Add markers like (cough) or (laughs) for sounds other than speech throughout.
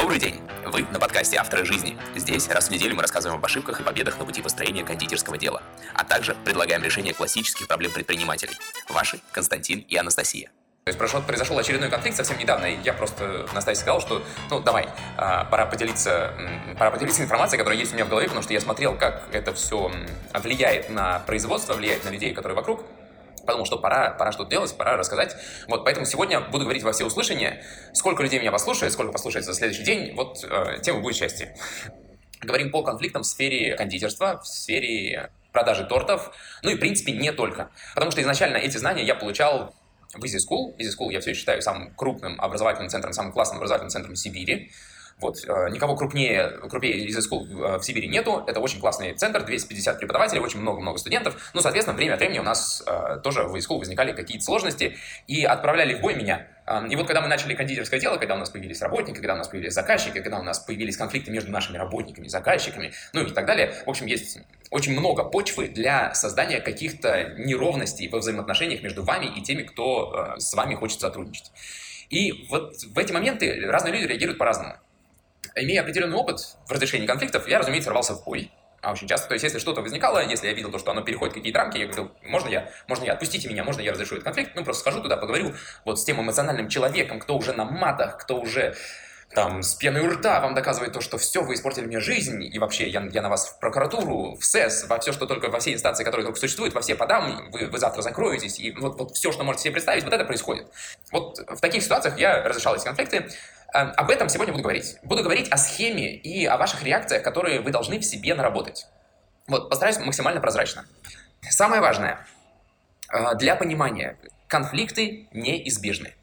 Добрый день! Вы на подкасте «Авторы жизни». Здесь раз в неделю мы рассказываем об ошибках и победах на пути построения кондитерского дела, а также предлагаем решение классических проблем предпринимателей. Ваши Константин и Анастасия. То есть прошел, произошел очередной конфликт совсем недавно, и я просто Настасье сказал, что, ну, давай, а, пора поделиться, пора поделиться информацией, которая есть у меня в голове, потому что я смотрел, как это все влияет на производство, влияет на людей, которые вокруг, подумал, что пора, пора что-то делать, пора рассказать. Вот, поэтому сегодня буду говорить во все услышания. Сколько людей меня послушает, сколько послушается за следующий день, вот э, тема будет счастье. Говорим по конфликтам в сфере кондитерства, в сфере продажи тортов, ну и, в принципе, не только. Потому что изначально эти знания я получал в Easy School. Easy School я все считаю самым крупным образовательным центром, самым классным образовательным центром Сибири. Вот, э, никого крупнее, крупнее из School э, в Сибири нету. Это очень классный центр, 250 преподавателей, очень много-много студентов. Ну, соответственно, время от времени у нас э, тоже в School возникали какие-то сложности и отправляли в бой меня. И вот когда мы начали кондитерское дело, когда у нас появились работники, когда у нас появились заказчики, когда у нас появились конфликты между нашими работниками и заказчиками, ну и так далее, в общем, есть очень много почвы для создания каких-то неровностей во взаимоотношениях между вами и теми, кто с вами хочет сотрудничать. И вот в эти моменты разные люди реагируют по-разному имея определенный опыт в разрешении конфликтов, я, разумеется, рвался в бой. А очень часто, то есть, если что-то возникало, если я видел то, что оно переходит какие-то рамки, я говорил, можно я, можно я, отпустите меня, можно я разрешу этот конфликт, ну, просто схожу туда, поговорю вот с тем эмоциональным человеком, кто уже на матах, кто уже там с пеной у рта вам доказывает то, что все, вы испортили мне жизнь, и вообще я, я на вас в прокуратуру, в СЭС, во все, что только, во все инстанции, которые только существуют, во все подам, вы, вы завтра закроетесь, и вот, вот все, что можете себе представить, вот это происходит. Вот в таких ситуациях я разрешал эти конфликты, об этом сегодня буду говорить. Буду говорить о схеме и о ваших реакциях, которые вы должны в себе наработать. Вот, постараюсь максимально прозрачно. Самое важное. Э, для понимания. Конфликты неизбежны.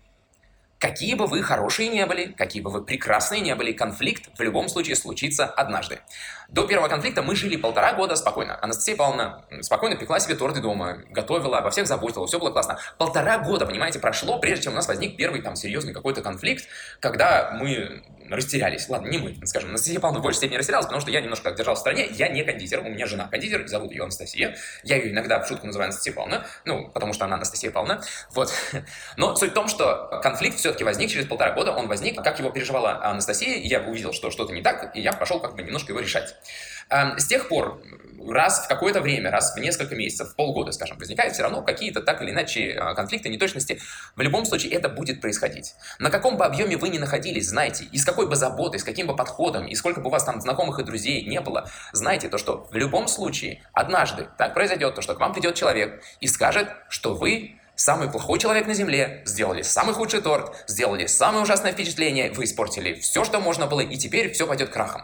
Какие бы вы хорошие не были, какие бы вы прекрасные не были, конфликт в любом случае случится однажды. До первого конфликта мы жили полтора года спокойно. Анастасия Павловна спокойно пекла себе торты дома, готовила, обо всех заботила, все было классно. Полтора года, понимаете, прошло, прежде чем у нас возник первый там серьезный какой-то конфликт, когда мы растерялись. Ладно, не мы, скажем. Анастасия Павловна в большей степени растерялась, потому что я немножко держал в стране. Я не кондитер, у меня жена кондитер, зовут ее Анастасия. Я ее иногда в шутку называю Анастасия Павловна, ну, потому что она Анастасия Павловна. Вот. (laughs) Но суть в том, что конфликт все-таки возник через полтора года, он возник, как его переживала Анастасия, я увидел, что что-то не так, и я пошел как бы немножко его решать. Эм, с тех пор раз в какое-то время, раз в несколько месяцев, полгода, скажем, возникают все равно какие-то так или иначе э, конфликты, неточности. В любом случае это будет происходить. На каком бы объеме вы ни находились, знайте, и с какой бы заботой, с каким бы подходом, и сколько бы у вас там знакомых и друзей не было, знайте то, что в любом случае однажды так произойдет, то, что к вам придет человек и скажет, что вы самый плохой человек на земле, сделали самый худший торт, сделали самое ужасное впечатление, вы испортили все, что можно было, и теперь все пойдет крахом.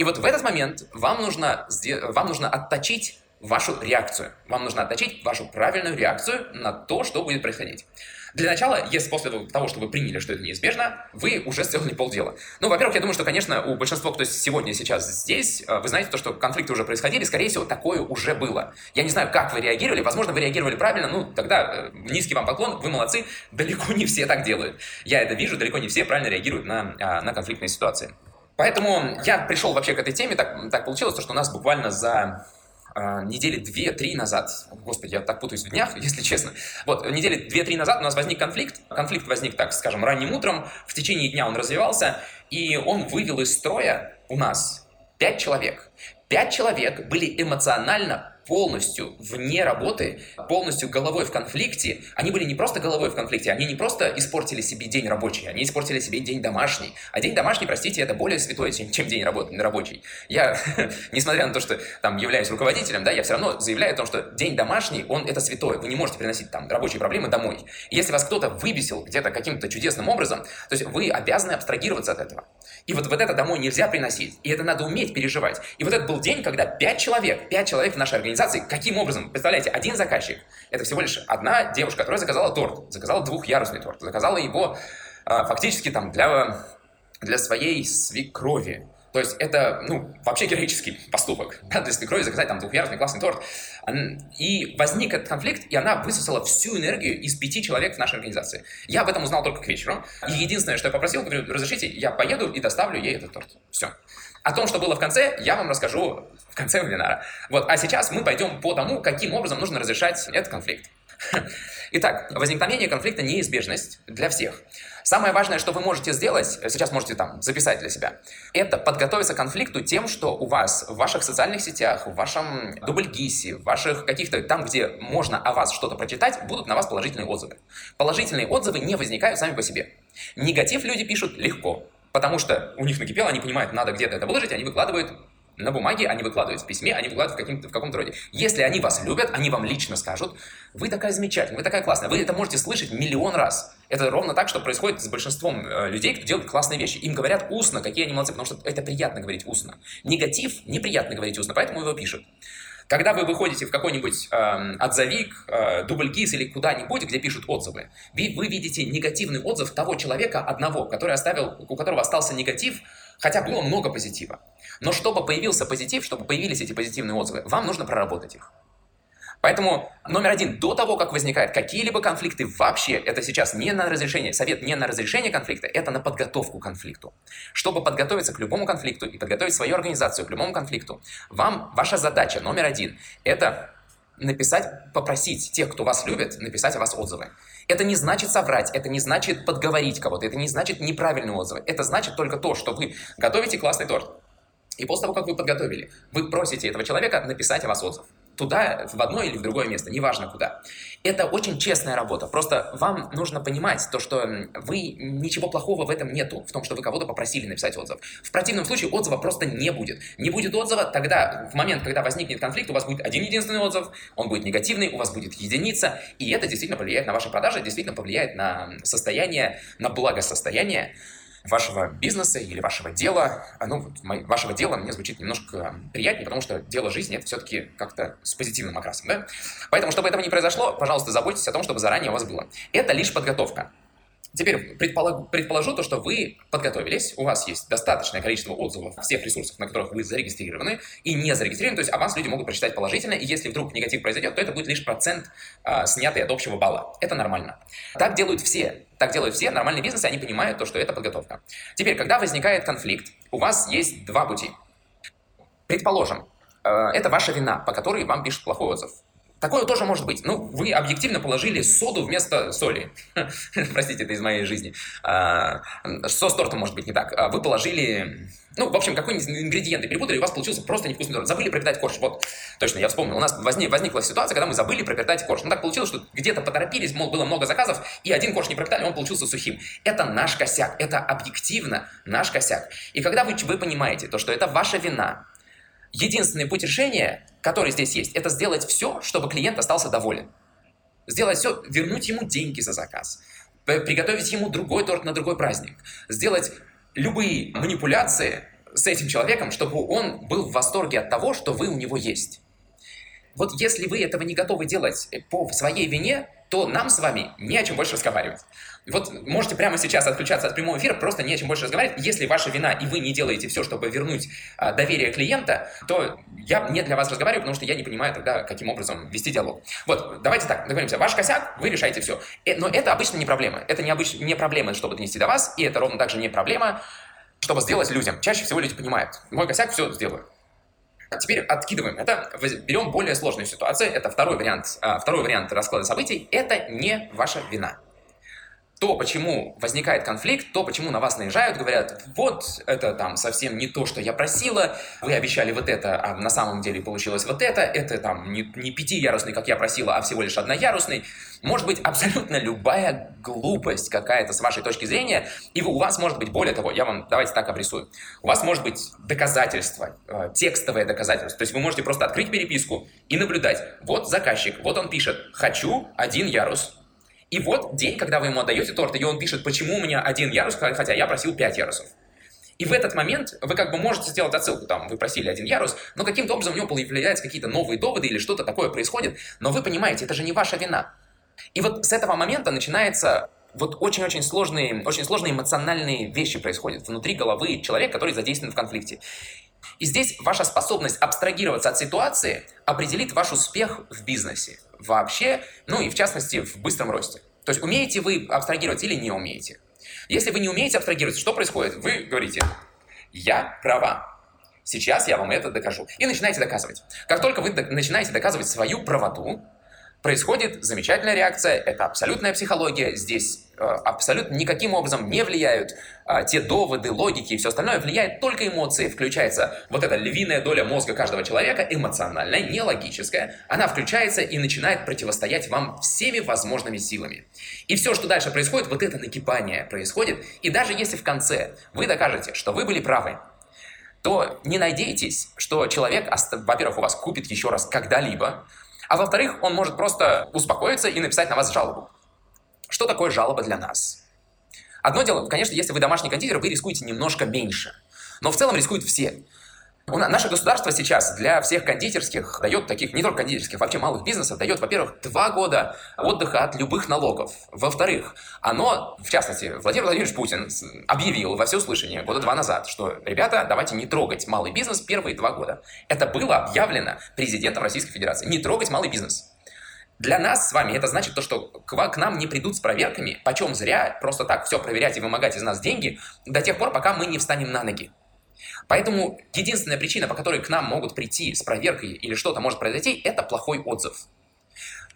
И вот в этот момент вам нужно, вам нужно отточить вашу реакцию. Вам нужно отточить вашу правильную реакцию на то, что будет происходить. Для начала, если после того, что вы приняли, что это неизбежно, вы уже сделали полдела. Ну, во-первых, я думаю, что, конечно, у большинства, кто сегодня сейчас здесь, э, вы знаете то, что конфликты уже происходили, скорее всего, такое уже было. Я не знаю, как вы реагировали, возможно, вы реагировали правильно, ну, тогда э, низкий вам поклон, вы молодцы, далеко не все так делают. Я это вижу, далеко не все правильно реагируют на, а, на конфликтные ситуации. Поэтому я пришел вообще к этой теме, так, так получилось, что у нас буквально за э, недели две-три назад, господи, я так путаюсь в днях, (laughs) если честно, вот, недели две-три назад у нас возник конфликт, конфликт возник, так скажем, ранним утром, в течение дня он развивался, и он вывел из строя у нас пять человек. Пять человек были эмоционально полностью вне работы, полностью головой в конфликте, они были не просто головой в конфликте, они не просто испортили себе день рабочий, они испортили себе день домашний. А день домашний, простите, это более святое, чем, чем день работы, рабочий. Я, (laughs) несмотря на то, что там являюсь руководителем, да, я все равно заявляю о том, что день домашний, он это святое. Вы не можете приносить там рабочие проблемы домой. И если вас кто-то выбесил где-то каким-то чудесным образом, то есть вы обязаны абстрагироваться от этого. И вот, вот это домой нельзя приносить. И это надо уметь переживать. И вот это был день, когда пять человек, пять человек в нашей организации организации, каким образом, представляете, один заказчик, это всего лишь одна девушка, которая заказала торт, заказала двухъярусный торт, заказала его а, фактически там для, для своей свекрови. То есть это, ну, вообще героический поступок. Да, для свекрови заказать там двухъярусный классный торт. И возник этот конфликт, и она высосала всю энергию из пяти человек в нашей организации. Я об этом узнал только к вечеру. И единственное, что я попросил, говорю, разрешите, я поеду и доставлю ей этот торт. Все. О том, что было в конце, я вам расскажу в конце вебинара. Вот, а сейчас мы пойдем по тому, каким образом нужно разрешать этот конфликт. (laughs) Итак, возникновение конфликта – неизбежность для всех. Самое важное, что вы можете сделать, сейчас можете там записать для себя, это подготовиться к конфликту тем, что у вас в ваших социальных сетях, в вашем дубльгисе, в ваших каких-то там, где можно о вас что-то прочитать, будут на вас положительные отзывы. Положительные отзывы не возникают сами по себе. Негатив люди пишут легко, потому что у них накипело, они понимают, надо где-то это выложить, они выкладывают на бумаге, они выкладывают в письме, они выкладывают в, каким-то, в каком-то роде. Если они вас любят, они вам лично скажут, вы такая замечательная, вы такая классная. Вы это можете слышать миллион раз. Это ровно так, что происходит с большинством э, людей, кто делает классные вещи. Им говорят устно, какие они молодцы, потому что это приятно говорить устно. Негатив неприятно говорить устно, поэтому его пишут. Когда вы выходите в какой-нибудь э, отзовик, э, дубльгиз или куда-нибудь, где пишут отзывы, вы, вы видите негативный отзыв того человека одного, который оставил, у которого остался негатив, хотя было много позитива. Но чтобы появился позитив, чтобы появились эти позитивные отзывы, вам нужно проработать их. Поэтому номер один, до того, как возникают какие-либо конфликты вообще, это сейчас не на разрешение, совет не на разрешение конфликта, это на подготовку к конфликту. Чтобы подготовиться к любому конфликту и подготовить свою организацию к любому конфликту, вам ваша задача номер один – это написать, попросить тех, кто вас любит, написать о вас отзывы. Это не значит соврать, это не значит подговорить кого-то, это не значит неправильные отзывы. Это значит только то, что вы готовите классный торт. И после того, как вы подготовили, вы просите этого человека написать о вас отзыв туда, в одно или в другое место, неважно куда. Это очень честная работа. Просто вам нужно понимать то, что вы ничего плохого в этом нету, в том, что вы кого-то попросили написать отзыв. В противном случае отзыва просто не будет. Не будет отзыва, тогда в момент, когда возникнет конфликт, у вас будет один единственный отзыв, он будет негативный, у вас будет единица, и это действительно повлияет на ваши продажи, действительно повлияет на состояние, на благосостояние вашего бизнеса или вашего дела. Ну, вашего дела мне звучит немножко приятнее, потому что дело жизни это все-таки как-то с позитивным окрасом, да? Поэтому, чтобы этого не произошло, пожалуйста, заботьтесь о том, чтобы заранее у вас было. Это лишь подготовка. Теперь предположу, предположу то, что вы подготовились, у вас есть достаточное количество отзывов всех ресурсах, на которых вы зарегистрированы и не зарегистрированы, то есть о вас люди могут прочитать положительно, и если вдруг негатив произойдет, то это будет лишь процент, а, снятый от общего балла. Это нормально. Так делают все. Так делают все нормальные бизнесы, они понимают то, что это подготовка. Теперь, когда возникает конфликт, у вас есть два пути. Предположим, э, это ваша вина, по которой вам пишут плохой отзыв. Такое тоже может быть. Ну, вы объективно положили соду вместо соли. (laughs) Простите, это из моей жизни. А, сос тортом может быть не так. А, вы положили, ну, в общем, какой-нибудь ингредиент и перепутали, и у вас получился просто невкусный торт. Забыли пропитать корж. Вот, точно, я вспомнил. У нас возник, возникла ситуация, когда мы забыли пропитать корж. Ну, так получилось, что где-то поторопились, было много заказов, и один корж не пропитали, он получился сухим. Это наш косяк. Это объективно наш косяк. И когда вы, вы понимаете то, что это ваша вина, Единственный путь решения, который здесь есть, это сделать все, чтобы клиент остался доволен. Сделать все, вернуть ему деньги за заказ, приготовить ему другой торт на другой праздник, сделать любые манипуляции с этим человеком, чтобы он был в восторге от того, что вы у него есть. Вот если вы этого не готовы делать по своей вине, то нам с вами не о чем больше разговаривать. Вот можете прямо сейчас отключаться от прямого эфира, просто не о чем больше разговаривать. Если ваша вина, и вы не делаете все, чтобы вернуть а, доверие клиента, то я не для вас разговариваю, потому что я не понимаю тогда, каким образом вести диалог. Вот, давайте так, договоримся. Ваш косяк, вы решаете все. Э, но это обычно не проблема. Это не, обычно, не проблема, чтобы донести до вас, и это ровно также не проблема, чтобы сделать людям. Чаще всего люди понимают. Мой косяк, все сделаю. Теперь откидываем это, берем более сложную ситуацию. Это второй вариант, а, второй вариант расклада событий. Это не ваша вина то, почему возникает конфликт, то, почему на вас наезжают, говорят, вот, это там совсем не то, что я просила, вы обещали вот это, а на самом деле получилось вот это, это там не, не пятиярусный, как я просила, а всего лишь одноярусный. Может быть абсолютно любая глупость какая-то с вашей точки зрения, и у вас может быть, более того, я вам давайте так обрисую, у вас может быть доказательство, э, текстовое доказательство, то есть вы можете просто открыть переписку и наблюдать, вот заказчик, вот он пишет, хочу один ярус, и вот день, когда вы ему отдаете торт, и он пишет, почему у меня один ярус, хотя я просил пять ярусов. И в этот момент вы как бы можете сделать отсылку, там, вы просили один ярус, но каким-то образом у него появляются какие-то новые доводы или что-то такое происходит, но вы понимаете, это же не ваша вина. И вот с этого момента начинается вот очень-очень сложные, очень сложные эмоциональные вещи происходят внутри головы человека, который задействован в конфликте. И здесь ваша способность абстрагироваться от ситуации определит ваш успех в бизнесе вообще, ну и в частности в быстром росте. То есть умеете вы абстрагировать или не умеете. Если вы не умеете абстрагировать, что происходит? Вы говорите, я права. Сейчас я вам это докажу. И начинаете доказывать. Как только вы начинаете доказывать свою правоту, происходит замечательная реакция, это абсолютная психология, здесь абсолютно никаким образом не влияют э, те доводы, логики и все остальное, влияет только эмоции, включается вот эта львиная доля мозга каждого человека, эмоциональная, не логическая, она включается и начинает противостоять вам всеми возможными силами. И все, что дальше происходит, вот это накипание происходит, и даже если в конце вы докажете, что вы были правы, то не надейтесь, что человек, во-первых, у вас купит еще раз когда-либо, а во-вторых, он может просто успокоиться и написать на вас жалобу. Что такое жалоба для нас? Одно дело, конечно, если вы домашний кондитер, вы рискуете немножко меньше. Но в целом рискуют все. Наше государство сейчас для всех кондитерских дает таких, не только кондитерских, вообще малых бизнесов, дает, во-первых, два года отдыха от любых налогов. Во-вторых, оно, в частности, Владимир Владимирович Путин объявил во всеуслышание года два назад, что, ребята, давайте не трогать малый бизнес первые два года. Это было объявлено президентом Российской Федерации. Не трогать малый бизнес. Для нас с вами это значит то, что к, нам не придут с проверками, почем зря просто так все проверять и вымогать из нас деньги до тех пор, пока мы не встанем на ноги. Поэтому единственная причина, по которой к нам могут прийти с проверкой или что-то может произойти, это плохой отзыв.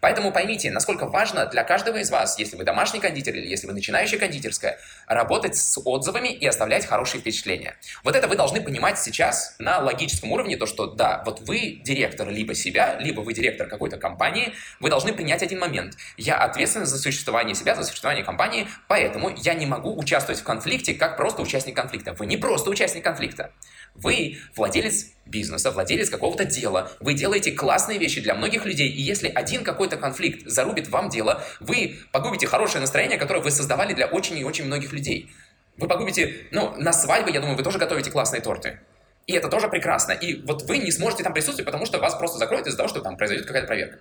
Поэтому поймите, насколько важно для каждого из вас, если вы домашний кондитер или если вы начинающая кондитерская, работать с отзывами и оставлять хорошие впечатления. Вот это вы должны понимать сейчас на логическом уровне, то что да, вот вы директор либо себя, либо вы директор какой-то компании, вы должны принять один момент. Я ответственен за существование себя, за существование компании, поэтому я не могу участвовать в конфликте как просто участник конфликта. Вы не просто участник конфликта. Вы владелец бизнеса, владелец какого-то дела, вы делаете классные вещи для многих людей, и если один какой-то конфликт зарубит вам дело, вы погубите хорошее настроение, которое вы создавали для очень и очень многих людей. Вы погубите, ну, на свадьбы, я думаю, вы тоже готовите классные торты. И это тоже прекрасно. И вот вы не сможете там присутствовать, потому что вас просто закроют из-за того, что там произойдет какая-то проверка.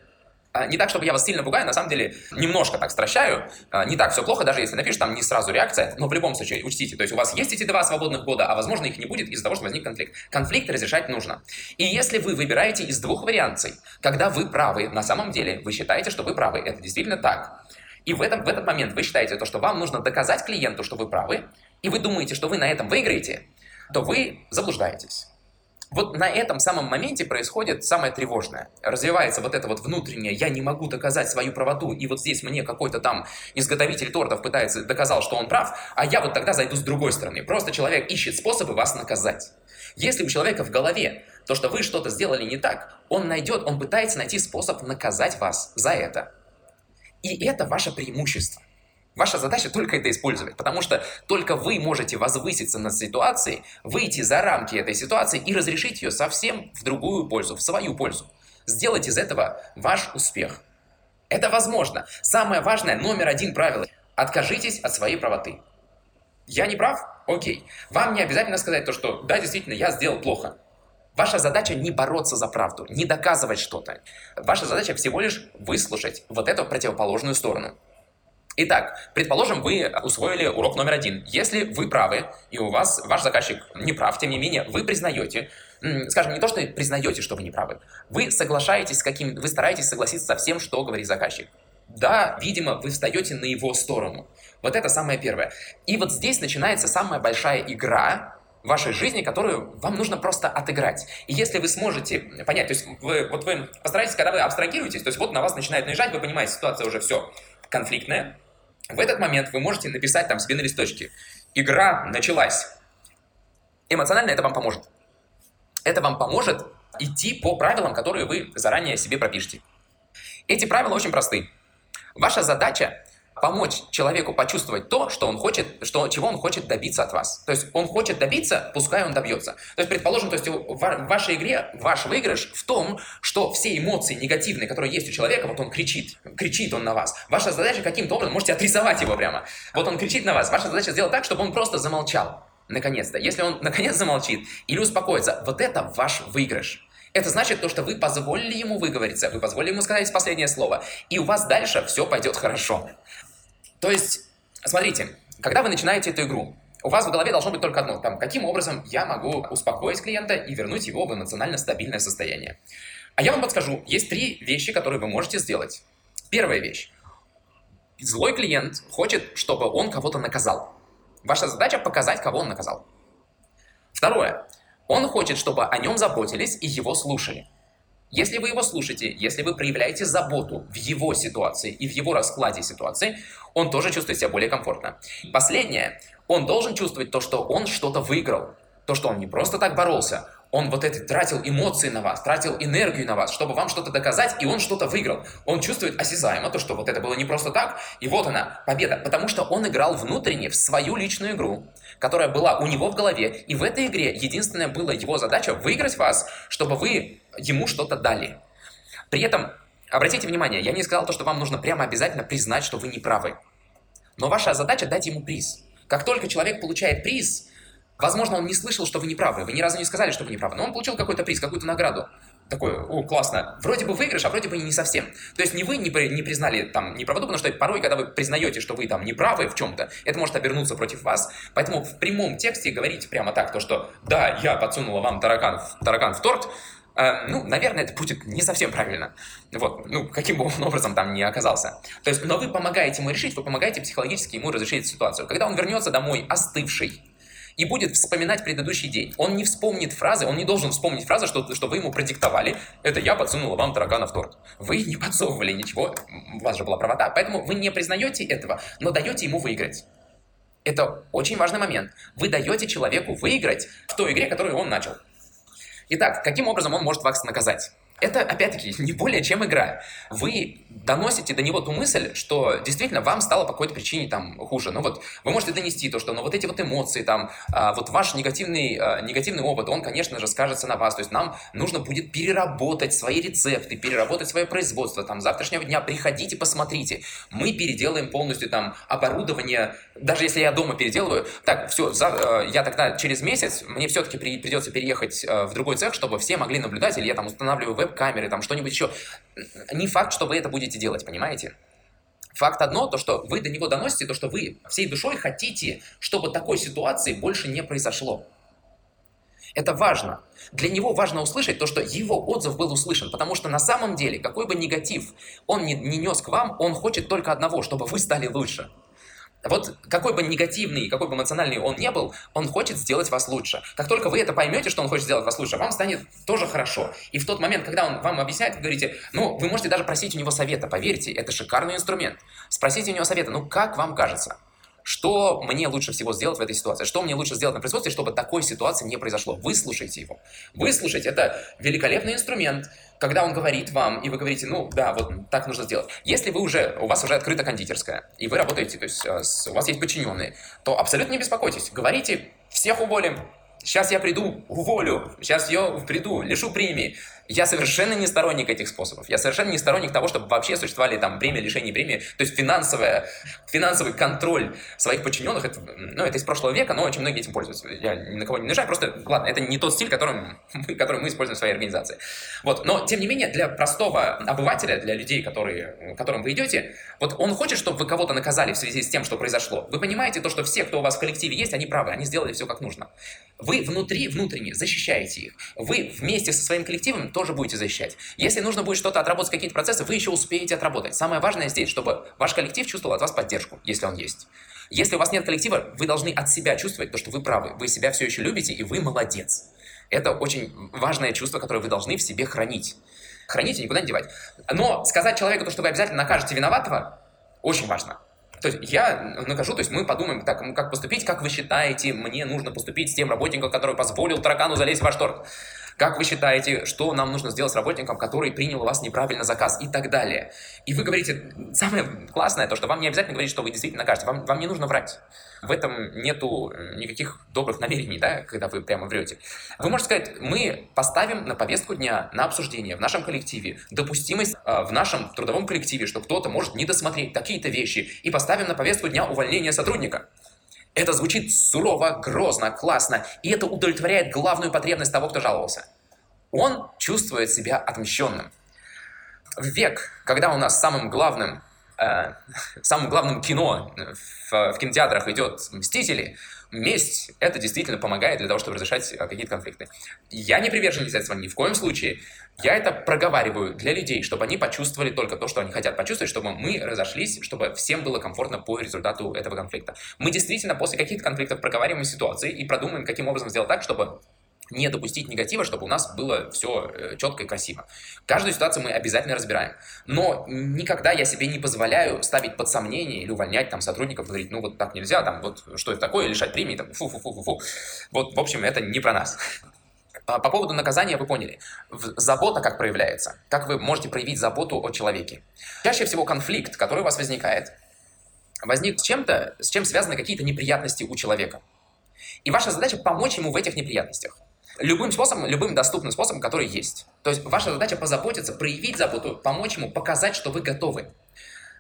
А, не так, чтобы я вас сильно пугаю, на самом деле немножко так стращаю. А, не так все плохо, даже если напишешь, там не сразу реакция, но в любом случае учтите, то есть у вас есть эти два свободных года, а возможно их не будет из-за того, что возник конфликт. Конфликт разрешать нужно. И если вы выбираете из двух вариаций, когда вы правы, на самом деле вы считаете, что вы правы, это действительно так, и в, этом, в этот момент вы считаете то, что вам нужно доказать клиенту, что вы правы, и вы думаете, что вы на этом выиграете, то вы заблуждаетесь. Вот на этом самом моменте происходит самое тревожное. Развивается вот это вот внутреннее «я не могу доказать свою правоту», и вот здесь мне какой-то там изготовитель тортов пытается доказал, что он прав, а я вот тогда зайду с другой стороны. Просто человек ищет способы вас наказать. Если у человека в голове то, что вы что-то сделали не так, он найдет, он пытается найти способ наказать вас за это. И это ваше преимущество. Ваша задача только это использовать, потому что только вы можете возвыситься над ситуацией, выйти за рамки этой ситуации и разрешить ее совсем в другую пользу, в свою пользу. Сделать из этого ваш успех. Это возможно. Самое важное, номер один правило. Откажитесь от своей правоты. Я не прав? Окей. Вам не обязательно сказать то, что да, действительно, я сделал плохо. Ваша задача не бороться за правду, не доказывать что-то. Ваша задача всего лишь выслушать вот эту противоположную сторону. Итак, предположим, вы усвоили урок номер один. Если вы правы, и у вас ваш заказчик не прав, тем не менее, вы признаете, скажем, не то, что признаете, что вы не правы, вы соглашаетесь с каким, вы стараетесь согласиться со всем, что говорит заказчик. Да, видимо, вы встаете на его сторону. Вот это самое первое. И вот здесь начинается самая большая игра в вашей жизни, которую вам нужно просто отыграть. И если вы сможете понять, то есть вы, вот вы постараетесь, когда вы абстрагируетесь, то есть вот на вас начинает наезжать, вы понимаете, ситуация уже все конфликтная, в этот момент вы можете написать там себе на листочке «Игра началась». Эмоционально это вам поможет. Это вам поможет идти по правилам, которые вы заранее себе пропишете. Эти правила очень просты. Ваша задача помочь человеку почувствовать то, что он хочет, что, чего он хочет добиться от вас. То есть он хочет добиться, пускай он добьется. То есть, предположим, то есть в вашей игре ваш выигрыш в том, что все эмоции негативные, которые есть у человека, вот он кричит, кричит он на вас. Ваша задача каким-то образом, можете отрисовать его прямо. Вот он кричит на вас, ваша задача сделать так, чтобы он просто замолчал. Наконец-то. Если он наконец замолчит или успокоится, вот это ваш выигрыш. Это значит то, что вы позволили ему выговориться, вы позволили ему сказать последнее слово, и у вас дальше все пойдет хорошо. То есть, смотрите, когда вы начинаете эту игру, у вас в голове должно быть только одно, там, каким образом я могу успокоить клиента и вернуть его в эмоционально стабильное состояние. А я вам подскажу, есть три вещи, которые вы можете сделать. Первая вещь. Злой клиент хочет, чтобы он кого-то наказал. Ваша задача показать, кого он наказал. Второе. Он хочет, чтобы о нем заботились и его слушали. Если вы его слушаете, если вы проявляете заботу в его ситуации и в его раскладе ситуации, он тоже чувствует себя более комфортно. Последнее, он должен чувствовать то, что он что-то выиграл. То, что он не просто так боролся, он вот это тратил эмоции на вас, тратил энергию на вас, чтобы вам что-то доказать, и он что-то выиграл. Он чувствует осязаемо то, что вот это было не просто так, и вот она, победа. Потому что он играл внутренне в свою личную игру, которая была у него в голове, и в этой игре единственная была его задача выиграть вас, чтобы вы ему что-то дали. При этом, обратите внимание, я не сказал то, что вам нужно прямо обязательно признать, что вы не правы. Но ваша задача дать ему приз. Как только человек получает приз, Возможно, он не слышал, что вы не правы. Вы ни разу не сказали, что вы не правы. Но он получил какой-то приз, какую-то награду. Такой, о, классно. Вроде бы выигрыш, а вроде бы не совсем. То есть не вы не, не признали там неправоту, потому что порой, когда вы признаете, что вы там не правы в чем-то, это может обернуться против вас. Поэтому в прямом тексте говорите прямо так, то что да, я подсунула вам таракан, таракан в торт, Uh, ну, наверное, это будет не совсем правильно. Вот, ну, каким бы он образом там не оказался. То есть, но вы помогаете ему решить, вы помогаете психологически ему разрешить ситуацию. Когда он вернется домой остывший, и будет вспоминать предыдущий день. Он не вспомнит фразы, он не должен вспомнить фразы, что, что вы ему продиктовали. Это я подсунула вам таракана в торт. Вы не подсовывали ничего, у вас же была правота. Поэтому вы не признаете этого, но даете ему выиграть. Это очень важный момент. Вы даете человеку выиграть в той игре, которую он начал. Итак, каким образом он может вас наказать? Это, опять-таки, не более чем игра. Вы доносите до него ту мысль, что действительно вам стало по какой-то причине там хуже. Ну вот, вы можете донести то, что ну вот эти вот эмоции там, а, вот ваш негативный, а, негативный опыт, он, конечно же, скажется на вас. То есть нам нужно будет переработать свои рецепты, переработать свое производство. Там завтрашнего дня приходите, посмотрите. Мы переделаем полностью там оборудование, даже если я дома переделываю. Так, все, за, а, я тогда через месяц, мне все-таки при, придется переехать а, в другой цех, чтобы все могли наблюдать, или я там устанавливаю веб-камеры, там что-нибудь еще. Не факт, что вы это будете делать, понимаете? Факт одно, то, что вы до него доносите, то, что вы всей душой хотите, чтобы такой ситуации больше не произошло. Это важно. Для него важно услышать то, что его отзыв был услышан, потому что на самом деле, какой бы негатив он не, не нес к вам, он хочет только одного, чтобы вы стали лучше. Вот какой бы негативный, какой бы эмоциональный он не был, он хочет сделать вас лучше. Как только вы это поймете, что он хочет сделать вас лучше, вам станет тоже хорошо. И в тот момент, когда он вам объясняет, вы говорите, ну, вы можете даже просить у него совета, поверьте, это шикарный инструмент. Спросите у него совета, ну, как вам кажется? Что мне лучше всего сделать в этой ситуации? Что мне лучше сделать на производстве, чтобы такой ситуации не произошло? Выслушайте его. Выслушать – это великолепный инструмент, когда он говорит вам, и вы говорите, ну да, вот так нужно сделать. Если вы уже, у вас уже открыта кондитерская, и вы работаете, то есть э, у вас есть подчиненные, то абсолютно не беспокойтесь. Говорите, всех уволим, сейчас я приду, уволю, сейчас я приду, лишу премии. Я совершенно не сторонник этих способов. Я совершенно не сторонник того, чтобы вообще существовали там премии, лишение премии. То есть финансовая, финансовый контроль своих подчиненных, это, ну, это из прошлого века, но очень многие этим пользуются. Я ни на кого не наезжаю, просто, ладно, это не тот стиль, которым который мы используем в своей организации. Вот. Но, тем не менее, для простого обывателя, для людей, которые, которым вы идете, вот он хочет, чтобы вы кого-то наказали в связи с тем, что произошло. Вы понимаете то, что все, кто у вас в коллективе есть, они правы, они сделали все как нужно. Вы внутри, внутренне защищаете их. Вы вместе со своим коллективом тоже будете защищать. Если нужно будет что-то отработать, какие-то процессы, вы еще успеете отработать. Самое важное здесь, чтобы ваш коллектив чувствовал от вас поддержку, если он есть. Если у вас нет коллектива, вы должны от себя чувствовать то, что вы правы. Вы себя все еще любите, и вы молодец. Это очень важное чувство, которое вы должны в себе хранить. Хранить и никуда не девать. Но сказать человеку то, что вы обязательно накажете виноватого, очень важно. То есть я накажу, то есть мы подумаем, так, как поступить, как вы считаете, мне нужно поступить с тем работником, который позволил таракану залезть в ваш торт. Как вы считаете, что нам нужно сделать с работником, который принял у вас неправильно заказ и так далее. И вы говорите, самое классное то, что вам не обязательно говорить, что вы действительно накажете, вам, вам не нужно врать. В этом нету никаких добрых намерений, да, когда вы прямо врете. Вы можете сказать, мы поставим на повестку дня, на обсуждение в нашем коллективе допустимость э, в нашем трудовом коллективе, что кто-то может не досмотреть какие-то вещи, и поставим на повестку дня увольнение сотрудника. Это звучит сурово, грозно, классно, и это удовлетворяет главную потребность того, кто жаловался. Он чувствует себя отмщенным. В век, когда у нас самым главным, э, (laughs) самым главным кино в, в кинотеатрах идет «Мстители», месть, это действительно помогает для того, чтобы разрешать э, какие-то конфликты. Я не приверженец этого ни в коем случае. Я это проговариваю для людей, чтобы они почувствовали только то, что они хотят почувствовать, чтобы мы разошлись, чтобы всем было комфортно по результату этого конфликта. Мы действительно после каких-то конфликтов проговариваем ситуации и продумаем, каким образом сделать так, чтобы не допустить негатива, чтобы у нас было все э, четко и красиво. Каждую ситуацию мы обязательно разбираем. Но никогда я себе не позволяю ставить под сомнение или увольнять там сотрудников, говорить, ну вот так нельзя, там вот что это такое, лишать премии, там фу-фу-фу-фу-фу. Вот, в общем, это не про нас. А, по поводу наказания вы поняли. Забота как проявляется? Как вы можете проявить заботу о человеке? Чаще всего конфликт, который у вас возникает, возник с чем-то, с чем связаны какие-то неприятности у человека. И ваша задача помочь ему в этих неприятностях. Любым способом, любым доступным способом, который есть. То есть ваша задача позаботиться, проявить заботу, помочь ему, показать, что вы готовы.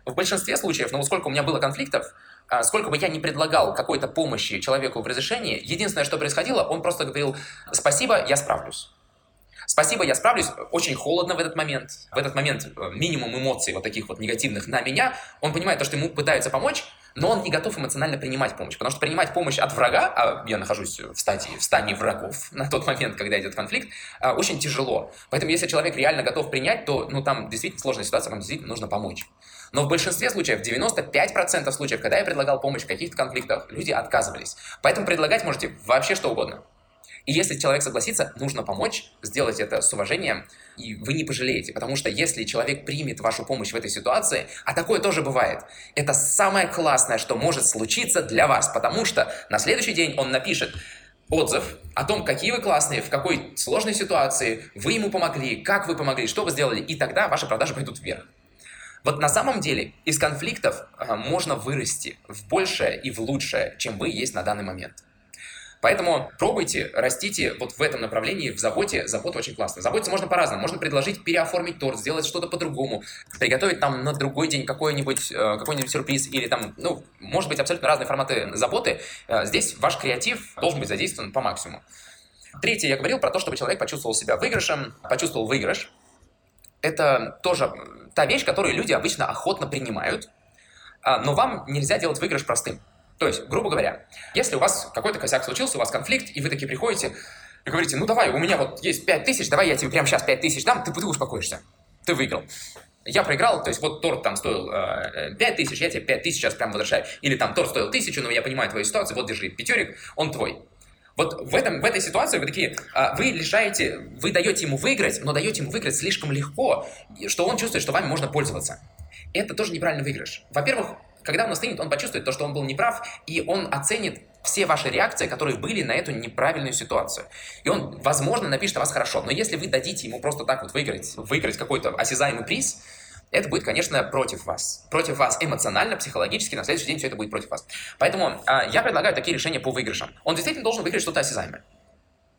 В большинстве случаев, ну вот сколько у меня было конфликтов, а, сколько бы я не предлагал какой-то помощи человеку в разрешении, единственное, что происходило, он просто говорил «спасибо, я справлюсь». Спасибо, я справлюсь. Очень холодно в этот момент. В этот момент э, минимум эмоций вот таких вот негативных на меня. Он понимает то, что ему пытаются помочь, но он не готов эмоционально принимать помощь. Потому что принимать помощь от врага, а я нахожусь в стадии, в стане врагов (laughs) на тот момент, когда идет конфликт, а, очень тяжело. Поэтому если человек реально готов принять, то ну, там действительно сложная ситуация, вам действительно нужно помочь. Но в большинстве случаев, 95% случаев, когда я предлагал помощь в каких-то конфликтах, люди отказывались. Поэтому предлагать можете вообще что угодно. И если человек согласится, нужно помочь, сделать это с уважением, и вы не пожалеете. Потому что если человек примет вашу помощь в этой ситуации, а такое тоже бывает, это самое классное, что может случиться для вас, потому что на следующий день он напишет, отзыв о том, какие вы классные, в какой сложной ситуации вы ему помогли, как вы помогли, что вы сделали, и тогда ваши продажи пойдут вверх. Вот на самом деле из конфликтов а, можно вырасти в большее и в лучшее, чем вы есть на данный момент. Поэтому пробуйте, растите вот в этом направлении, в заботе. Забота очень классно. Заботиться можно по-разному. Можно предложить переоформить торт, сделать что-то по-другому, приготовить там на другой день какой-нибудь э, какой-нибудь сюрприз или там, ну, может быть абсолютно разные форматы заботы. Э, здесь ваш креатив должен быть задействован по максимуму. Третье, я говорил про то, чтобы человек почувствовал себя выигрышем, почувствовал выигрыш. Это тоже та вещь, которую люди обычно охотно принимают, а, но вам нельзя делать выигрыш простым. То есть, грубо говоря, если у вас какой-то косяк случился, у вас конфликт, и вы такие приходите и говорите, ну давай, у меня вот есть 5 тысяч, давай я тебе прямо сейчас 5 тысяч дам, ты, ты успокоишься, ты выиграл. Я проиграл, то есть вот торт там стоил э, 5 тысяч, я тебе 5 тысяч сейчас прямо возвращаю. Или там торт стоил тысячу, но я понимаю твою ситуацию, вот держи пятерик, он твой. Вот в, этом, в этой ситуации вы такие, а, вы лишаете, вы даете ему выиграть, но даете ему выиграть слишком легко, что он чувствует, что вами можно пользоваться. Это тоже неправильный выигрыш. Во-первых, когда он остынет, он почувствует то, что он был неправ, и он оценит все ваши реакции, которые были на эту неправильную ситуацию. И он, возможно, напишет о вас хорошо, но если вы дадите ему просто так вот выиграть, выиграть какой-то осязаемый приз, это будет, конечно, против вас. Против вас эмоционально, психологически, на следующий день все это будет против вас. Поэтому а, я предлагаю такие решения по выигрышам. Он действительно должен выиграть что-то осязаемое.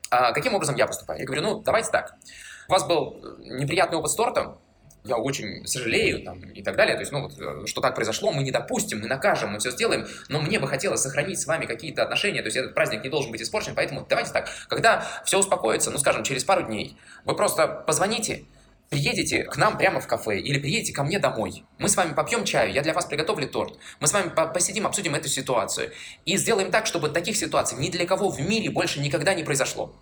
А, каким образом я поступаю? Я говорю, ну, давайте так. У вас был неприятный опыт с тортом, я очень сожалею там, и так далее. То есть, ну, вот, э, что так произошло, мы не допустим, мы накажем, мы все сделаем, но мне бы хотелось сохранить с вами какие-то отношения, то есть этот праздник не должен быть испорчен, поэтому давайте так, когда все успокоится, ну, скажем, через пару дней, вы просто позвоните, приедете к нам прямо в кафе или приедете ко мне домой. Мы с вами попьем чаю, я для вас приготовлю торт. Мы с вами посидим, обсудим эту ситуацию. И сделаем так, чтобы таких ситуаций ни для кого в мире больше никогда не произошло.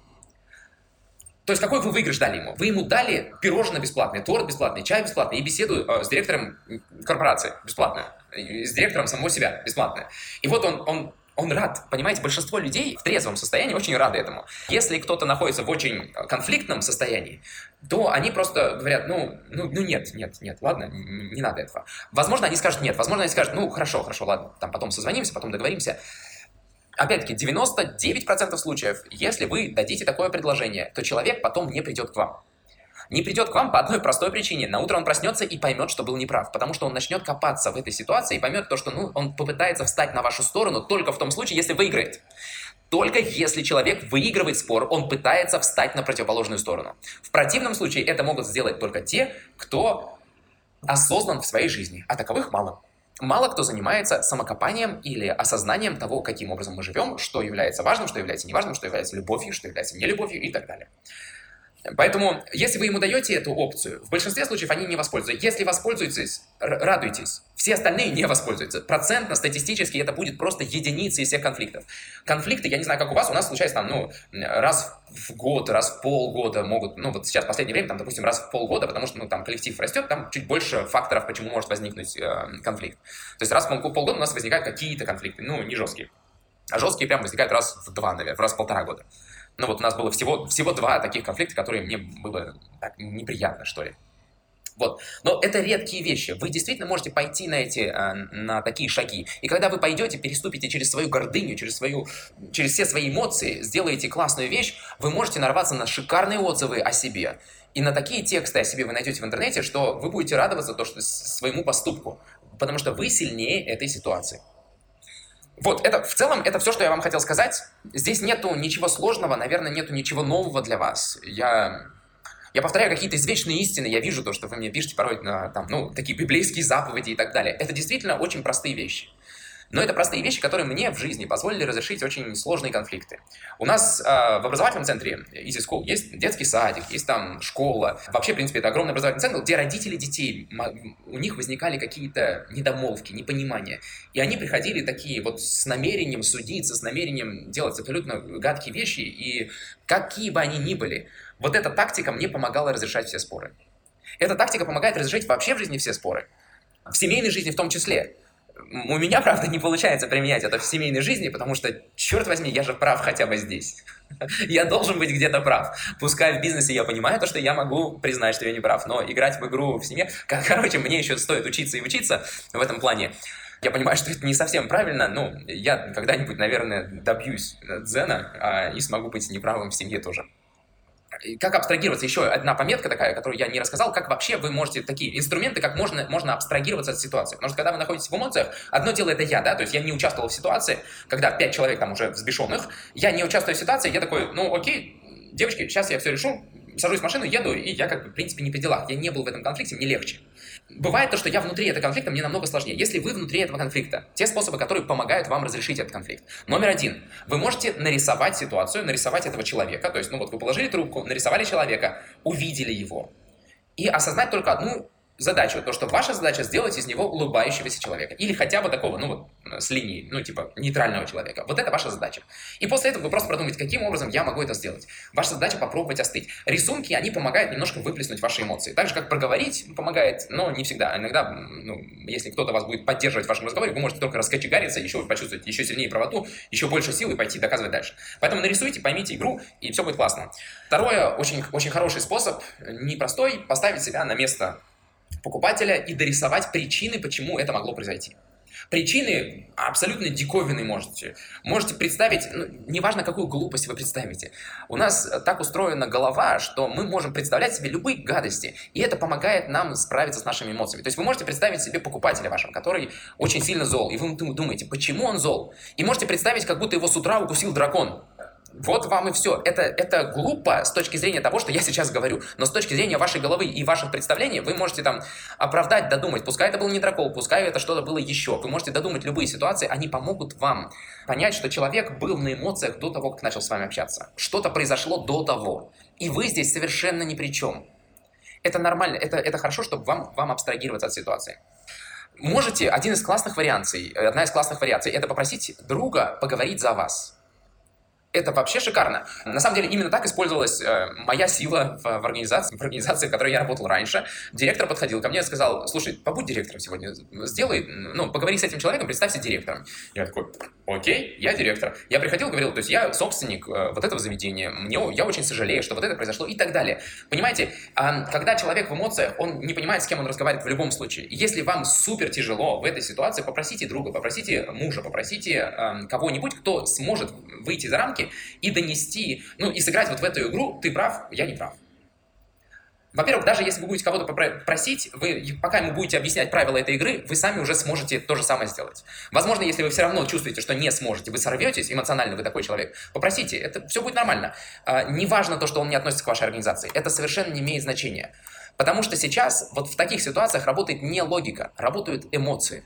То есть какой вы выигрыш дали ему? Вы ему дали пирожное бесплатное, торт бесплатный, чай бесплатный и беседу э, с директором корпорации бесплатно, с директором самого себя бесплатно. И вот он, он он рад. Понимаете, большинство людей в трезвом состоянии очень рады этому. Если кто-то находится в очень конфликтном состоянии, то они просто говорят, ну, ну, ну нет, нет, нет, ладно, не, не надо этого. Возможно, они скажут нет, возможно, они скажут, ну, хорошо, хорошо, ладно, там потом созвонимся, потом договоримся. Опять-таки, 99% случаев, если вы дадите такое предложение, то человек потом не придет к вам. Не придет к вам по одной простой причине. На утро он проснется и поймет, что был неправ, потому что он начнет копаться в этой ситуации и поймет то, что ну, он попытается встать на вашу сторону только в том случае, если выиграет. Только если человек выигрывает спор, он пытается встать на противоположную сторону. В противном случае это могут сделать только те, кто осознан в своей жизни, а таковых мало. Мало кто занимается самокопанием или осознанием того, каким образом мы живем, что является важным, что является неважным, что является любовью, что является нелюбовью и так далее. Поэтому, если вы ему даете эту опцию, в большинстве случаев они не воспользуются. Если воспользуетесь, радуйтесь. Все остальные не воспользуются. Процентно, статистически это будет просто единицы из всех конфликтов. Конфликты, я не знаю, как у вас, у нас случается там, ну, раз в год, раз в полгода могут, ну, вот сейчас в последнее время, там, допустим, раз в полгода, потому что, ну, там коллектив растет, там чуть больше факторов, почему может возникнуть э, конфликт. То есть раз в полгода у нас возникают какие-то конфликты, ну, не жесткие. А жесткие прям возникают раз в два, наверное, раз в полтора года. Ну вот у нас было всего, всего два таких конфликта, которые мне было так неприятно, что ли. Вот. Но это редкие вещи. Вы действительно можете пойти на эти, а, на такие шаги. И когда вы пойдете, переступите через свою гордыню, через, свою, через все свои эмоции, сделаете классную вещь, вы можете нарваться на шикарные отзывы о себе. И на такие тексты о себе вы найдете в интернете, что вы будете радоваться то, что своему поступку, потому что вы сильнее этой ситуации. Вот, это в целом это все, что я вам хотел сказать. Здесь нету ничего сложного, наверное, нету ничего нового для вас. Я я повторяю какие-то извечные истины, я вижу то, что вы мне пишете порой, на, там, ну, такие библейские заповеди и так далее. Это действительно очень простые вещи. Но это простые вещи, которые мне в жизни позволили разрешить очень сложные конфликты. У нас э, в образовательном центре Easy School есть детский садик, есть там школа. Вообще, в принципе, это огромный образовательный центр, где родители детей, у них возникали какие-то недомолвки, непонимания. И они приходили такие вот с намерением судиться, с намерением делать абсолютно гадкие вещи, и какие бы они ни были, вот эта тактика мне помогала разрешать все споры. Эта тактика помогает разрешить вообще в жизни все споры. В семейной жизни в том числе. У меня, правда, не получается применять это в семейной жизни, потому что, черт возьми, я же прав хотя бы здесь. (laughs) Я должен быть где-то прав. Пускай в бизнесе я понимаю то, что я могу признать, что я не прав, но играть в игру в семье... (laughs) Короче, мне еще стоит учиться и учиться в этом плане. Я понимаю, что это не совсем правильно, но я когда-нибудь, наверное, добьюсь дзена а, и смогу быть неправым в семье тоже как абстрагироваться? Еще одна пометка такая, которую я не рассказал, как вообще вы можете такие инструменты, как можно, можно абстрагироваться от ситуации. Потому что когда вы находитесь в эмоциях, одно дело это я, да, то есть я не участвовал в ситуации, когда пять человек там уже взбешенных, я не участвую в ситуации, я такой, ну окей, девочки, сейчас я все решу, сажусь в машину, еду, и я как бы, в принципе, не при делах. Я не был в этом конфликте, мне легче. Бывает то, что я внутри этого конфликта, мне намного сложнее. Если вы внутри этого конфликта, те способы, которые помогают вам разрешить этот конфликт. Номер один. Вы можете нарисовать ситуацию, нарисовать этого человека. То есть, ну вот вы положили трубку, нарисовали человека, увидели его. И осознать только одну задачу, то, что ваша задача сделать из него улыбающегося человека. Или хотя бы такого, ну вот, с линии, ну типа нейтрального человека. Вот это ваша задача. И после этого вы просто продумаете, каким образом я могу это сделать. Ваша задача попробовать остыть. Рисунки, они помогают немножко выплеснуть ваши эмоции. Так же, как проговорить помогает, но не всегда. Иногда, ну, если кто-то вас будет поддерживать в вашем разговоре, вы можете только раскочегариться, еще почувствовать еще сильнее правоту, еще больше сил и пойти доказывать дальше. Поэтому нарисуйте, поймите игру, и все будет классно. Второе, очень, очень хороший способ, непростой, поставить себя на место покупателя и дорисовать причины, почему это могло произойти. Причины абсолютно диковинные можете. Можете представить, ну, неважно, какую глупость вы представите. У нас так устроена голова, что мы можем представлять себе любые гадости, и это помогает нам справиться с нашими эмоциями. То есть вы можете представить себе покупателя вашего, который очень сильно зол, и вы думаете, почему он зол? И можете представить, как будто его с утра укусил дракон. Вот вам и все. Это, это глупо с точки зрения того, что я сейчас говорю. Но с точки зрения вашей головы и ваших представлений, вы можете там оправдать, додумать. Пускай это был не дракол, пускай это что-то было еще. Вы можете додумать любые ситуации, они помогут вам понять, что человек был на эмоциях до того, как начал с вами общаться. Что-то произошло до того. И вы здесь совершенно ни при чем. Это нормально, это, это хорошо, чтобы вам, вам абстрагироваться от ситуации. Можете, один из классных вариаций, одна из классных вариаций, это попросить друга поговорить за вас это вообще шикарно. На самом деле, именно так использовалась э, моя сила в, в, организации, в организации, в которой я работал раньше. Директор подходил ко мне и сказал, слушай, побудь директором сегодня, сделай, ну, поговори с этим человеком, представься директором. Я такой, окей, я директор. Я приходил, говорил, то есть я собственник э, вот этого заведения, мне, я очень сожалею, что вот это произошло и так далее. Понимаете, э, когда человек в эмоциях, он не понимает, с кем он разговаривает в любом случае. Если вам супер тяжело в этой ситуации, попросите друга, попросите мужа, попросите э, кого-нибудь, кто сможет выйти за рамки и донести, ну и сыграть вот в эту игру, ты прав, я не прав. Во-первых, даже если вы будете кого-то просить, вы, пока ему будете объяснять правила этой игры, вы сами уже сможете то же самое сделать. Возможно, если вы все равно чувствуете, что не сможете, вы сорветесь, эмоционально вы такой человек, попросите, это все будет нормально. А, неважно то, что он не относится к вашей организации, это совершенно не имеет значения. Потому что сейчас вот в таких ситуациях работает не логика, работают эмоции.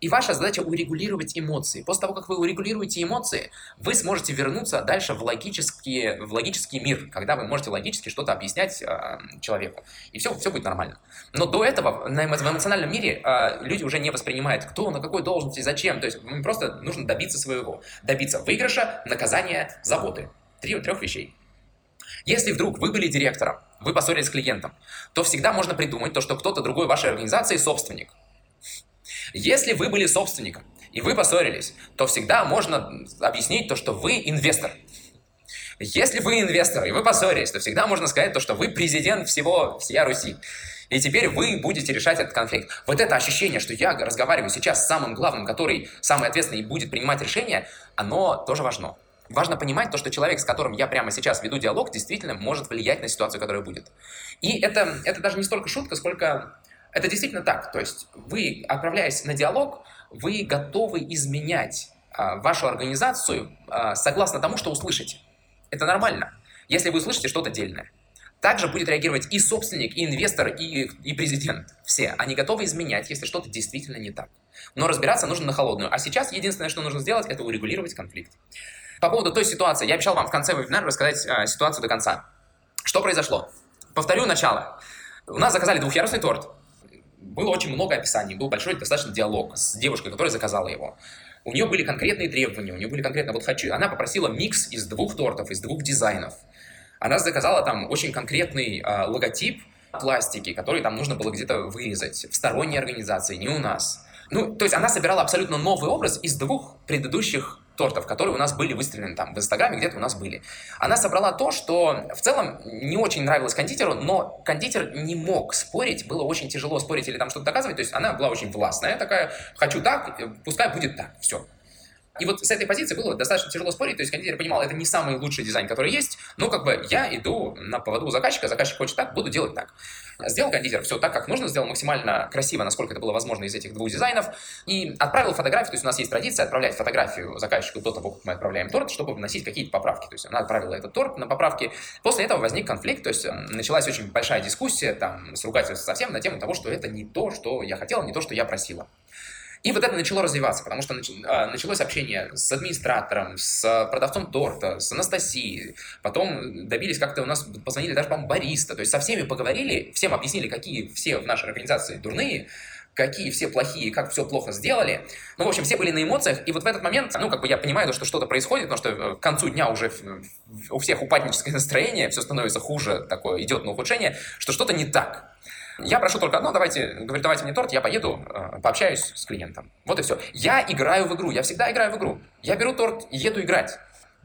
И ваша задача урегулировать эмоции. После того, как вы урегулируете эмоции, вы сможете вернуться дальше в логический, в логический мир, когда вы можете логически что-то объяснять э, человеку. И все, все будет нормально. Но до этого на, в эмоциональном мире э, люди уже не воспринимают, кто, на какой должности, зачем. То есть им просто нужно добиться своего. Добиться выигрыша, наказания, заботы. Три, трех вещей. Если вдруг вы были директором, вы поссорились с клиентом, то всегда можно придумать то, что кто-то другой вашей организации собственник. Если вы были собственником и вы поссорились, то всегда можно объяснить то, что вы инвестор. Если вы инвестор и вы поссорились, то всегда можно сказать то, что вы президент всего, всея Руси. И теперь вы будете решать этот конфликт. Вот это ощущение, что я разговариваю сейчас с самым главным, который самый ответственный и будет принимать решения, оно тоже важно. Важно понимать то, что человек, с которым я прямо сейчас веду диалог, действительно может влиять на ситуацию, которая будет. И это, это даже не столько шутка, сколько это действительно так. То есть вы, отправляясь на диалог, вы готовы изменять а, вашу организацию а, согласно тому, что услышите. Это нормально, если вы услышите что-то дельное. Также будет реагировать и собственник, и инвестор, и, и президент. Все. Они готовы изменять, если что-то действительно не так. Но разбираться нужно на холодную. А сейчас единственное, что нужно сделать, это урегулировать конфликт. По поводу той ситуации, я обещал вам в конце вебинара рассказать э, ситуацию до конца. Что произошло? Повторю начало. У нас заказали двухъярусный торт. Было очень много описаний, был большой достаточно диалог с девушкой, которая заказала его. У нее были конкретные требования, у нее были конкретно, вот хочу, она попросила микс из двух тортов, из двух дизайнов. Она заказала там очень конкретный э, логотип пластики, который там нужно было где-то вырезать в сторонней организации, не у нас. Ну, то есть она собирала абсолютно новый образ из двух предыдущих тортов, которые у нас были выставлены там в Инстаграме, где-то у нас были. Она собрала то, что в целом не очень нравилось кондитеру, но кондитер не мог спорить, было очень тяжело спорить или там что-то доказывать, то есть она была очень властная такая, хочу так, пускай будет так, все. И вот с этой позиции было достаточно тяжело спорить, то есть кондитер понимал, это не самый лучший дизайн, который есть, но как бы я иду на поводу у заказчика, заказчик хочет так, буду делать так. Сделал кондитер все так, как нужно, сделал максимально красиво, насколько это было возможно из этих двух дизайнов, и отправил фотографию, то есть у нас есть традиция отправлять фотографию заказчику до того, как мы отправляем торт, чтобы вносить какие-то поправки. То есть она отправила этот торт на поправки. После этого возник конфликт, то есть началась очень большая дискуссия там с ругательством совсем на тему того, что это не то, что я хотела, не то, что я просила. И вот это начало развиваться, потому что а, началось общение с администратором, с продавцом торта, с Анастасией. Потом добились как-то у нас, позвонили даже, по-моему, бариста. То есть со всеми поговорили, всем объяснили, какие все в нашей организации дурные, какие все плохие, как все плохо сделали. Ну, в общем, все были на эмоциях, и вот в этот момент, ну, как бы я понимаю, что что-то происходит, потому что э, к концу дня уже у всех упадническое настроение, все становится хуже, такое идет на ухудшение, что что-то не так. Я прошу только одно, давайте, говорит, давайте мне торт, я поеду, э, пообщаюсь с клиентом. Вот и все. Я играю в игру, я всегда играю в игру. Я беру торт еду играть.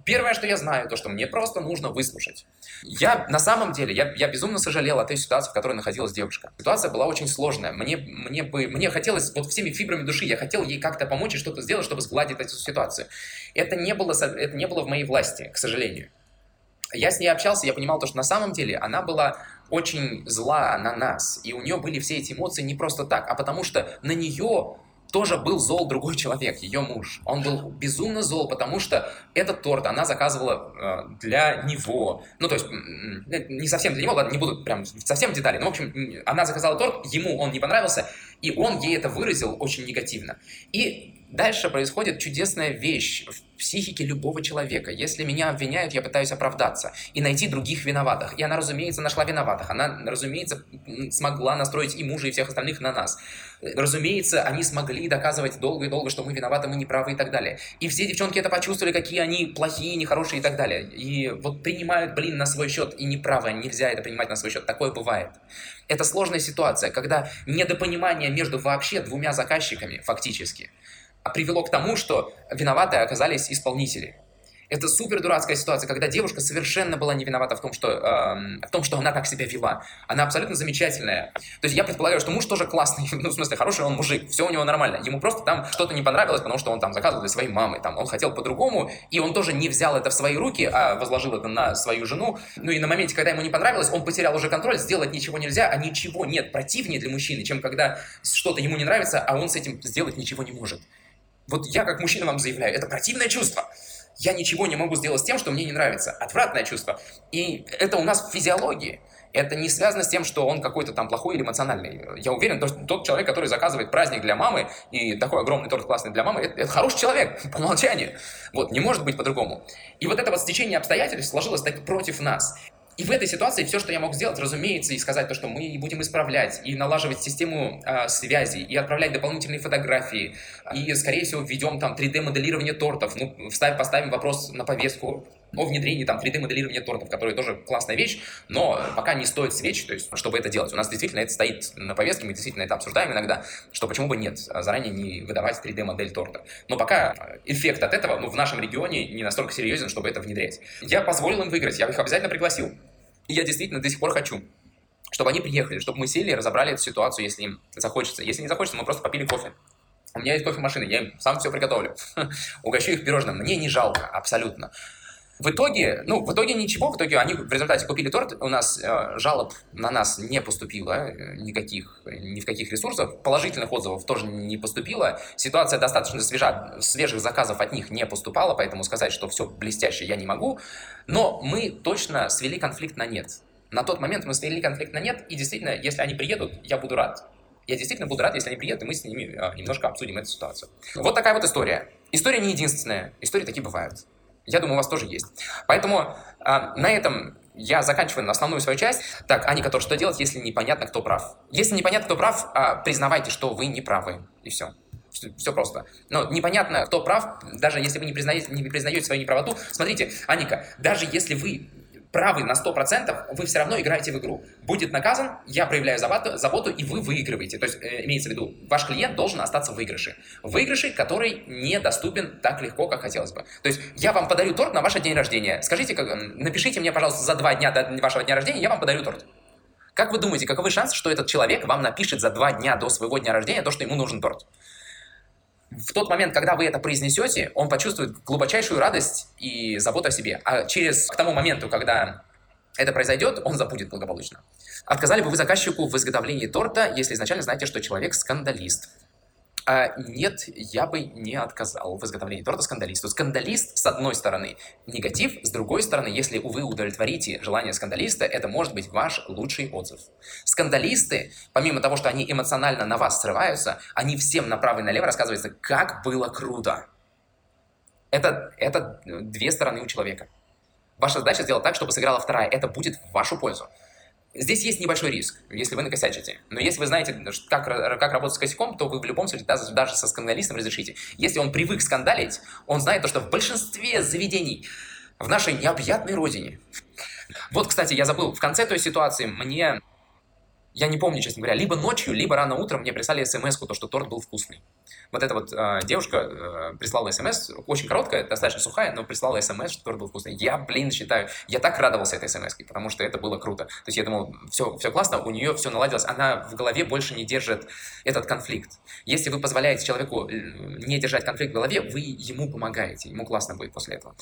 Первое, что я знаю, то, что мне просто нужно выслушать. Я на самом деле, я, я безумно сожалел о той ситуации, в которой находилась девушка. Ситуация была очень сложная. Мне, мне, бы, мне хотелось, вот всеми фибрами души, я хотел ей как-то помочь и что-то сделать, чтобы сгладить эту ситуацию. Это не было, это не было в моей власти, к сожалению. Я с ней общался, я понимал то, что на самом деле она была очень зла на нас, и у нее были все эти эмоции не просто так, а потому что на нее тоже был зол другой (laughs) человек, ее муж. Он был безумно зол, потому что этот торт она заказывала э, для него. Ну, то есть, не совсем для него, ладно, не буду прям совсем детали, но, в общем, она заказала торт, ему он не понравился, и он ей это выразил очень негативно. И Дальше происходит чудесная вещь в психике любого человека. Если меня обвиняют, я пытаюсь оправдаться и найти других виноватых. И она, разумеется, нашла виноватых. Она, разумеется, смогла настроить и мужа, и всех остальных на нас. Разумеется, они смогли доказывать долго и долго, что мы виноваты, мы неправы и так далее. И все девчонки это почувствовали, какие они плохие, нехорошие и так далее. И вот принимают, блин, на свой счет и неправы. Нельзя это принимать на свой счет. Такое бывает. Это сложная ситуация, когда недопонимание между вообще двумя заказчиками, фактически, привело к тому, что виноваты оказались исполнители. Это супер дурацкая ситуация, когда девушка совершенно была не виновата в том, что, э, в том, что она так себя вела. Она абсолютно замечательная. То есть я предполагаю, что муж тоже классный, (laughs) ну, в смысле, хороший он мужик, все у него нормально. Ему просто там что-то не понравилось, потому что он там заказывал для своей мамы, там, он хотел по-другому, и он тоже не взял это в свои руки, а возложил это на свою жену. Ну и на моменте, когда ему не понравилось, он потерял уже контроль, сделать ничего нельзя, а ничего нет противнее для мужчины, чем когда что-то ему не нравится, а он с этим сделать ничего не может. Вот я как мужчина вам заявляю, это противное чувство. Я ничего не могу сделать с тем, что мне не нравится. Отвратное чувство. И это у нас в физиологии. Это не связано с тем, что он какой-то там плохой или эмоциональный. Я уверен, что тот человек, который заказывает праздник для мамы и такой огромный торт классный для мамы, это, это хороший человек (laughs) по умолчанию. Вот, не может быть по-другому. И вот это вот стечение обстоятельств сложилось так против нас. И в этой ситуации все, что я мог сделать, разумеется, и сказать то, что мы будем исправлять, и налаживать систему э, связи, и отправлять дополнительные фотографии, и, скорее всего, введем там 3D-моделирование тортов, ну, вставим, поставим вопрос на повестку о внедрении там 3D-моделирования тортов, которые тоже классная вещь, но пока не стоит свеч, то есть, чтобы это делать. У нас действительно это стоит на повестке, мы действительно это обсуждаем иногда, что почему бы нет, заранее не выдавать 3D-модель торта. Но пока эффект от этого ну, в нашем регионе не настолько серьезен, чтобы это внедрять. Я позволил им выиграть, я их обязательно пригласил. И я действительно до сих пор хочу чтобы они приехали, чтобы мы сели и разобрали эту ситуацию, если им захочется. Если не захочется, мы просто попили кофе. У меня есть кофемашина, я им сам все приготовлю. (laughs) Угощу их пирожным. Мне не жалко, абсолютно. В итоге, ну, в итоге ничего, в итоге они в результате купили торт, у нас э, жалоб на нас не поступило, э, никаких, ни в каких ресурсах, положительных отзывов тоже не поступило, ситуация достаточно свежа, свежих заказов от них не поступало, поэтому сказать, что все блестяще я не могу, но мы точно свели конфликт на нет. На тот момент мы свели конфликт на нет, и действительно, если они приедут, я буду рад. Я действительно буду рад, если они приедут, и мы с ними э, немножко обсудим эту ситуацию. Вот такая вот история. История не единственная, истории такие бывают. Я думаю, у вас тоже есть. Поэтому а, на этом я заканчиваю основную свою часть. Так, Аника, то что делать, если непонятно, кто прав? Если непонятно, кто прав, а, признавайте, что вы не правы. И все. Все просто. Но непонятно, кто прав, даже если вы не признаете, не признаете свою неправоту. Смотрите, Аника, даже если вы правы на 100%, вы все равно играете в игру. Будет наказан, я проявляю заботу, заботу и вы выигрываете. То есть, э, имеется в виду, ваш клиент должен остаться в выигрыше. Выигрыше, который недоступен так легко, как хотелось бы. То есть, я вам подарю торт на ваше день рождения. Скажите, как, напишите мне, пожалуйста, за два дня до вашего дня рождения, я вам подарю торт. Как вы думаете, каковы шансы, что этот человек вам напишет за два дня до своего дня рождения то, что ему нужен торт? В тот момент, когда вы это произнесете, он почувствует глубочайшую радость и заботу о себе. А через к тому моменту, когда это произойдет, он забудет благополучно. Отказали бы вы заказчику в изготовлении торта, если изначально знаете, что человек скандалист? А, нет, я бы не отказал в изготовлении торта скандалисту. Скандалист, с одной стороны, негатив, с другой стороны, если вы удовлетворите желание скандалиста, это может быть ваш лучший отзыв. Скандалисты, помимо того, что они эмоционально на вас срываются, они всем направо и налево рассказывают, как было круто. Это, это две стороны у человека. Ваша задача сделать так, чтобы сыграла вторая. Это будет в вашу пользу. Здесь есть небольшой риск, если вы накосячите. Но если вы знаете, как, как работать с косяком, то вы в любом случае даже, со скандалистом разрешите. Если он привык скандалить, он знает то, что в большинстве заведений в нашей необъятной родине. Вот, кстати, я забыл, в конце той ситуации мне я не помню, честно говоря, либо ночью, либо рано утром мне прислали смс то, что торт был вкусный. Вот эта вот э, девушка э, прислала смс, очень короткая, достаточно сухая, но прислала смс, что торт был вкусный. Я, блин, считаю, я так радовался этой смс, потому что это было круто. То есть я думал, все, все классно, у нее все наладилось, она в голове больше не держит этот конфликт. Если вы позволяете человеку э, не держать конфликт в голове, вы ему помогаете, ему классно будет после этого.